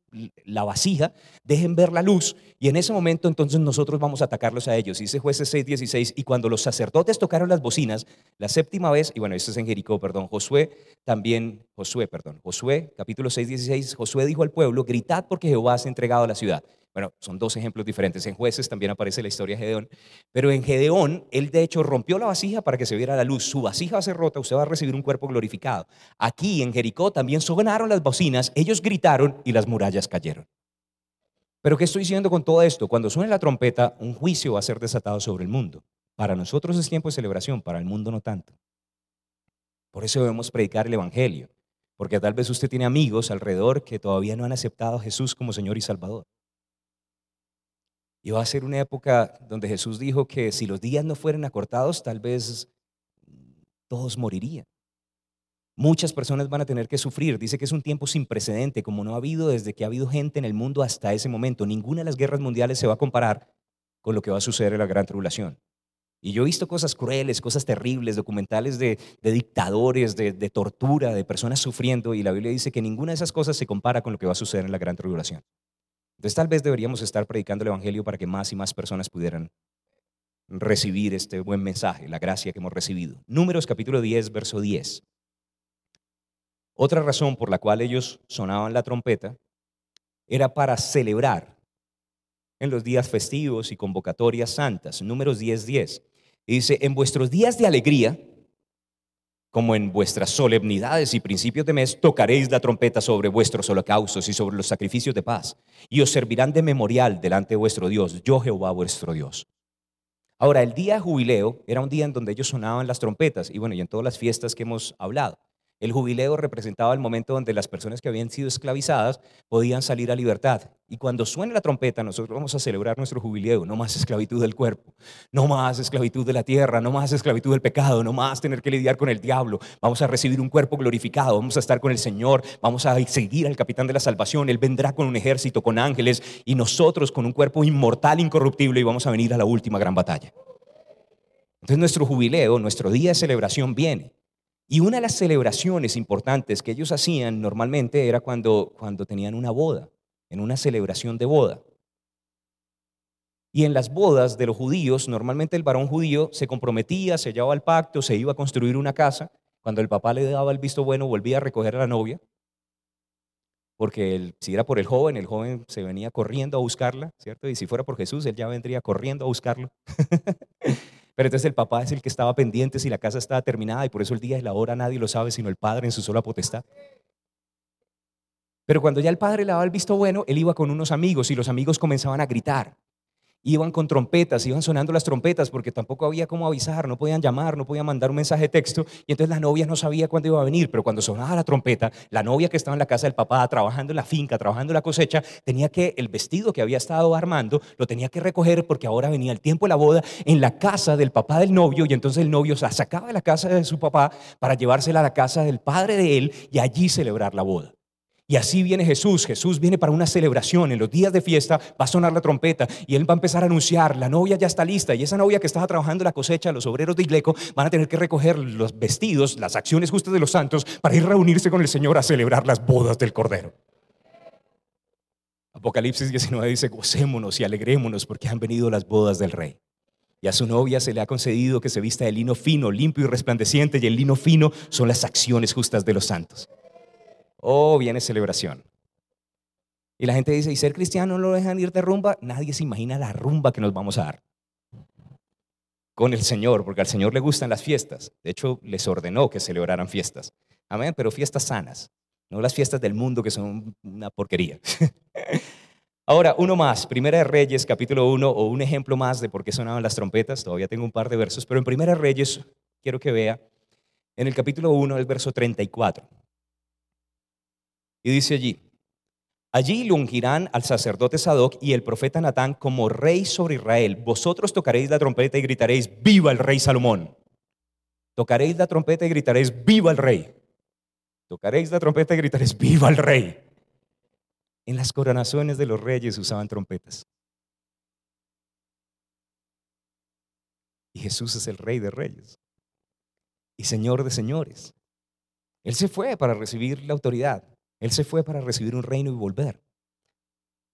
la vasija, dejen ver la luz y en ese momento entonces nosotros vamos a atacarlos a ellos. Dice jueces 6, 16, y cuando los sacerdotes tocaron las bocinas, la séptima vez, y bueno, esto es en Jericó, perdón, Josué también, Josué, perdón, Josué, capítulo 6, 16, Josué dijo al pueblo, porque Jehová se ha entregado a la ciudad. Bueno, son dos ejemplos diferentes. En jueces también aparece la historia de Gedeón. Pero en Gedeón, él de hecho rompió la vasija para que se viera la luz. Su vasija va a ser rota, usted va a recibir un cuerpo glorificado. Aquí en Jericó también sonaron las bocinas, ellos gritaron y las murallas cayeron. Pero ¿qué estoy diciendo con todo esto? Cuando suene la trompeta, un juicio va a ser desatado sobre el mundo. Para nosotros es tiempo de celebración, para el mundo no tanto. Por eso debemos predicar el Evangelio, porque tal vez usted tiene amigos alrededor que todavía no han aceptado a Jesús como Señor y Salvador. Y va a ser una época donde Jesús dijo que si los días no fueran acortados, tal vez todos morirían. Muchas personas van a tener que sufrir. Dice que es un tiempo sin precedente, como no ha habido desde que ha habido gente en el mundo hasta ese momento. Ninguna de las guerras mundiales se va a comparar con lo que va a suceder en la gran tribulación. Y yo he visto cosas crueles, cosas terribles, documentales de, dictadores, de, de tortura, de personas sufriendo, y la Biblia dice que ninguna de esas cosas se compara con lo que va a suceder en la gran tribulación. Entonces tal vez deberíamos estar predicando el Evangelio para que más y más personas pudieran recibir este buen mensaje, la gracia que hemos recibido. Números capítulo 10, verso 10. Otra razón por la cual ellos sonaban la trompeta era para celebrar en los días festivos y convocatorias santas. Números 10, 10. dice, en vuestros días de alegría, como en vuestras solemnidades y principios de mes, tocaréis la trompeta sobre vuestros holocaustos y sobre los sacrificios de paz, y os servirán de memorial delante de vuestro Dios, yo Jehová vuestro Dios. Ahora, el día de jubileo era un día en donde ellos sonaban las trompetas, y bueno, y en todas las fiestas que hemos hablado. El jubileo representaba el momento donde las personas que habían sido esclavizadas podían salir a libertad. Y cuando suene la trompeta, nosotros vamos a celebrar nuestro jubileo. No más esclavitud del cuerpo, no más esclavitud de la tierra, no más esclavitud del pecado, no más tener que lidiar con el diablo. Vamos a recibir un cuerpo glorificado, vamos a estar con el Señor, vamos a seguir al capitán de la salvación. Él vendrá con un ejército, con ángeles y nosotros con un cuerpo inmortal, incorruptible y vamos a venir a la última gran batalla. Entonces nuestro jubileo, nuestro día de celebración viene. Y una de las celebraciones importantes que ellos hacían normalmente era cuando, cuando tenían una boda, en una celebración de boda. Y en las bodas de los judíos, normalmente el varón judío se comprometía, se llevaba el pacto, se iba a construir una casa. Cuando el papá le daba el visto bueno, volvía a recoger a la novia. Porque si era por el joven, el joven se venía corriendo a buscarla, ¿cierto? Y si fuera por Jesús, él ya vendría corriendo a buscarlo. Pero entonces el papá es el que estaba pendiente si la casa estaba terminada y por eso el día y la hora nadie lo sabe sino el padre en su sola potestad. Pero cuando ya el padre le daba el visto bueno, él iba con unos amigos y los amigos comenzaban a gritar iban con trompetas, iban sonando las trompetas porque tampoco había cómo avisar, no podían llamar, no podían mandar un mensaje de texto y entonces la novia no sabía cuándo iba a venir, pero cuando sonaba la trompeta, la novia que estaba en la casa del papá trabajando en la finca, trabajando en la cosecha, tenía que el vestido que había estado armando, lo tenía que recoger porque ahora venía el tiempo de la boda en la casa del papá del novio y entonces el novio se sacaba de la casa de su papá para llevársela a la casa del padre de él y allí celebrar la boda. Y así viene Jesús. Jesús viene para una celebración. En los días de fiesta va a sonar la trompeta y él va a empezar a anunciar, la novia ya está lista. Y esa novia que estaba trabajando la cosecha, los obreros de Igleco, van a tener que recoger los vestidos, las acciones justas de los santos para ir a reunirse con el Señor a celebrar las bodas del Cordero. Apocalipsis 19 dice, gocémonos y alegrémonos porque han venido las bodas del Rey. Y a su novia se le ha concedido que se vista de lino fino, limpio y resplandeciente, y el lino fino son las acciones justas de los santos. Oh, viene celebración. Y la gente dice, ¿y ser cristiano no lo dejan ir de rumba? Nadie se imagina la rumba que nos vamos a dar con el Señor, porque al Señor le gustan las fiestas. De hecho, les ordenó que celebraran fiestas. Amén, pero fiestas sanas, no las fiestas del mundo que son una porquería. Ahora, uno más, Primera de Reyes, capítulo 1, o un ejemplo más de por qué sonaban las trompetas. Todavía tengo un par de versos, pero en Primera de Reyes quiero que vea en el capítulo 1, el verso 34. Y dice allí, allí lo ungirán al sacerdote Sadoc y el profeta Natán como rey sobre Israel. Vosotros tocaréis la trompeta y gritaréis, viva el rey Salomón. Tocaréis la trompeta y gritaréis, viva el rey. Tocaréis la trompeta y gritaréis, viva el rey. En las coronaciones de los reyes usaban trompetas. Y Jesús es el rey de reyes y señor de señores. Él se fue para recibir la autoridad. Él se fue para recibir un reino y volver.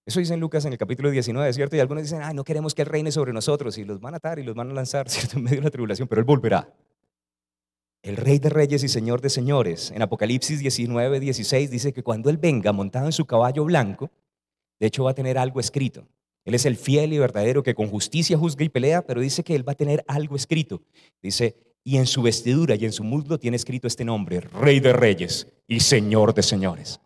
Eso dice en Lucas en el capítulo 19, ¿cierto? Y algunos dicen, ay, no queremos que Él reine sobre nosotros y los van a atar y los van a lanzar, ¿cierto? En medio de la tribulación, pero Él volverá. El Rey de Reyes y Señor de Señores. En Apocalipsis 19, 16 dice que cuando Él venga montado en su caballo blanco, De hecho, va a tener algo escrito. Él es el fiel y verdadero que con justicia juzga y pelea, pero dice que Él va a tener algo escrito. Dice, y en su vestidura y en su muslo tiene escrito este nombre, Rey de Reyes y Señor de Señores.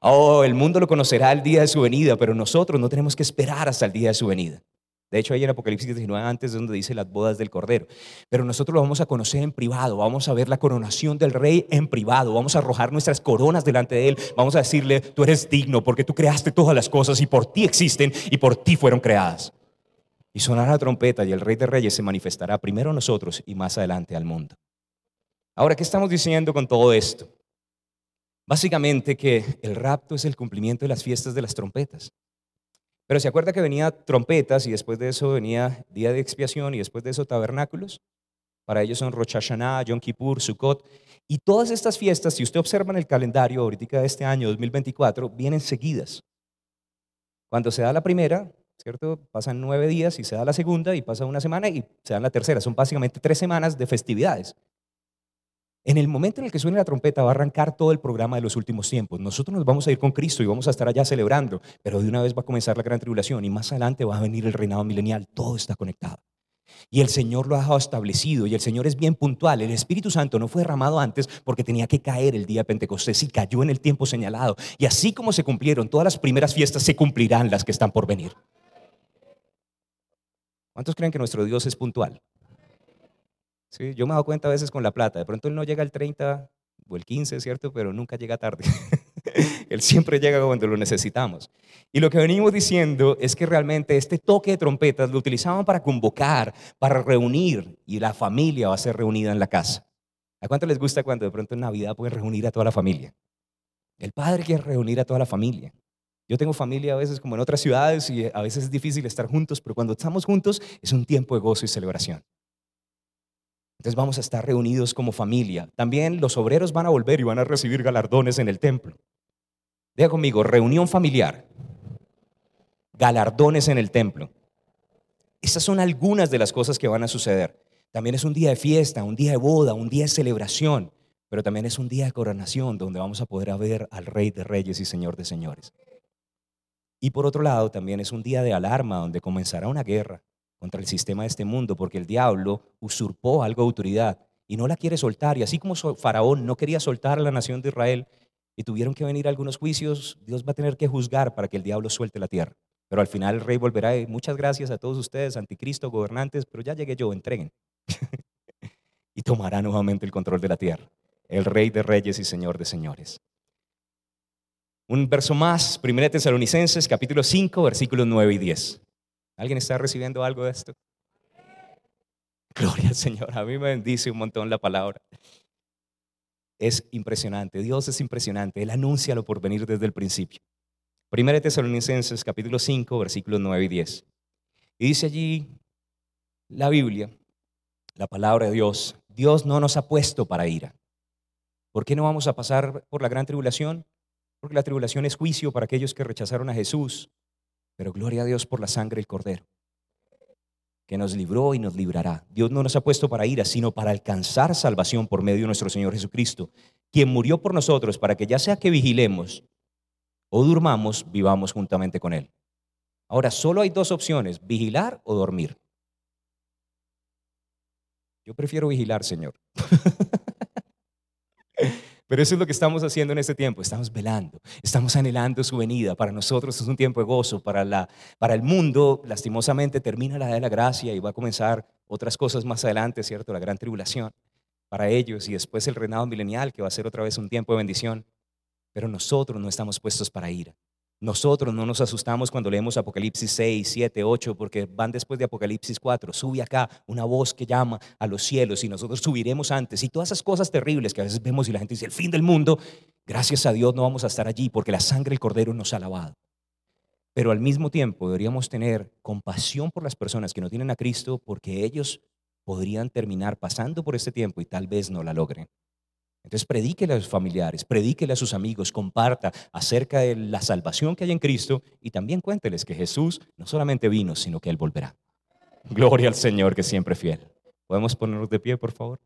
Oh, el mundo lo conocerá el día de su venida, pero nosotros no tenemos que esperar hasta el día de su venida. De hecho, ahí en Apocalipsis 19 antes es donde dice las bodas del Cordero. Pero nosotros lo vamos a conocer en privado, vamos a ver la coronación del rey en privado, vamos a arrojar nuestras coronas delante de él, vamos a decirle, tú eres digno porque tú creaste todas las cosas y por ti existen y por ti fueron creadas. Y sonará la trompeta y el rey de reyes se manifestará primero a nosotros y más adelante al mundo. Ahora, ¿qué estamos diciendo con todo esto? Básicamente que el rapto es el cumplimiento de las fiestas de las trompetas. Pero se acuerda que venía trompetas y después de eso venía día de expiación y después de eso tabernáculos. Para ellos son Rosh Hashanah, Yom Kippur, Sukkot. Y todas estas fiestas, si usted observa en el calendario ahorita de este año 2024, vienen seguidas. Cuando se da la primera, ¿cierto? Pasan nueve días y se da la segunda y pasa una semana y se da la tercera. Son básicamente tres semanas de festividades. En el momento en el que suene la trompeta va a arrancar todo el programa de los últimos tiempos. Nosotros nos vamos a ir con Cristo y vamos a estar allá celebrando, pero de una vez va a comenzar la gran tribulación y más adelante va a venir el reinado milenial. Todo está conectado. Y el Señor lo ha dejado establecido y el Señor es bien puntual. El Espíritu Santo no fue derramado antes porque tenía que caer el día de Pentecostés y cayó en el tiempo señalado. Y así como se cumplieron todas las primeras fiestas, se cumplirán las que están por venir. ¿Cuántos creen que nuestro Dios es puntual? Sí, yo me he dado cuenta a veces con la plata. De pronto él no llega el 30 o el 15, ¿cierto? Pero nunca llega tarde. él siempre llega cuando lo necesitamos. Y lo que venimos diciendo es que realmente este toque de trompetas lo utilizaban para convocar, para reunir, y la familia va a ser reunida en la casa. ¿A cuánto les gusta cuando de pronto en Navidad pueden reunir a toda la familia? El padre quiere reunir a toda la familia. Yo tengo familia a veces como en otras ciudades y a veces es difícil estar juntos, pero cuando estamos juntos es un tiempo de gozo y celebración. Entonces vamos a estar reunidos como familia. También los obreros van a volver y van a recibir galardones en el templo. Diga conmigo, reunión familiar, galardones en el templo. Esas son algunas de las cosas que van a suceder. También es un día de fiesta, un día de boda, un día de celebración, pero también es un día de coronación donde vamos a poder ver al Rey de Reyes y Señor de Señores. Y por otro lado, también es un día de alarma donde comenzará una guerra contra el sistema de este mundo, porque el diablo usurpó algo de autoridad y no la quiere soltar. Y así como Faraón no quería soltar a la nación de Israel y tuvieron que venir algunos juicios, Dios va a tener que juzgar para que el diablo suelte la tierra. Pero al final el rey volverá y muchas gracias a todos ustedes, anticristo, gobernantes, pero ya llegué yo, entreguen. y tomará nuevamente el control de la tierra. El rey de reyes y señor de señores. Un verso más, 1 Tesalonicenses, capítulo 5, versículos 9 y 10. ¿Alguien está recibiendo algo de esto? Gloria al Señor. A mí me bendice un montón la palabra. Es impresionante. Dios es impresionante. Él anuncia lo por venir desde el principio. Primera Tesalonicenses capítulo 5, versículos 9 y 10. Y dice allí la Biblia, la palabra de Dios, Dios no nos ha puesto para ira. ¿Por qué no vamos a pasar por la gran tribulación? Porque la tribulación es juicio para aquellos que rechazaron a Jesús. Pero gloria a Dios por la sangre del Cordero, que nos libró y nos librará. Dios no nos ha puesto para ira, sino para alcanzar salvación por medio de nuestro Señor Jesucristo, quien murió por nosotros para que ya sea que vigilemos o durmamos, vivamos juntamente con Él. Ahora, solo hay dos opciones, vigilar o dormir. Yo prefiero vigilar, Señor. Pero eso es lo que estamos haciendo en este tiempo, estamos velando, estamos anhelando su venida. Para nosotros es un tiempo de gozo, para, la, para el mundo lastimosamente termina la de la gracia y va a comenzar otras cosas más adelante, ¿cierto? La gran tribulación para ellos y después el reinado milenial que va a ser otra vez un tiempo de bendición. Pero nosotros no estamos puestos para ir. Nosotros no nos asustamos cuando leemos Apocalipsis 6, 7, 8, porque van después de Apocalipsis 4. Sube acá una voz que llama a los cielos y nosotros subiremos antes. Y todas esas cosas terribles que a veces vemos y la gente dice, el fin del mundo, gracias a Dios no vamos a estar allí porque la sangre del Cordero nos ha lavado. Pero al mismo tiempo deberíamos tener compasión por las personas que no tienen a Cristo porque ellos podrían terminar pasando por este tiempo y tal vez no la logren. Entonces predíquele a sus familiares, predíquele a sus amigos, comparta acerca de la salvación que hay en Cristo y también cuénteles que Jesús no solamente vino, sino que Él volverá. Gloria al Señor que siempre es fiel. ¿Podemos ponernos de pie, por favor?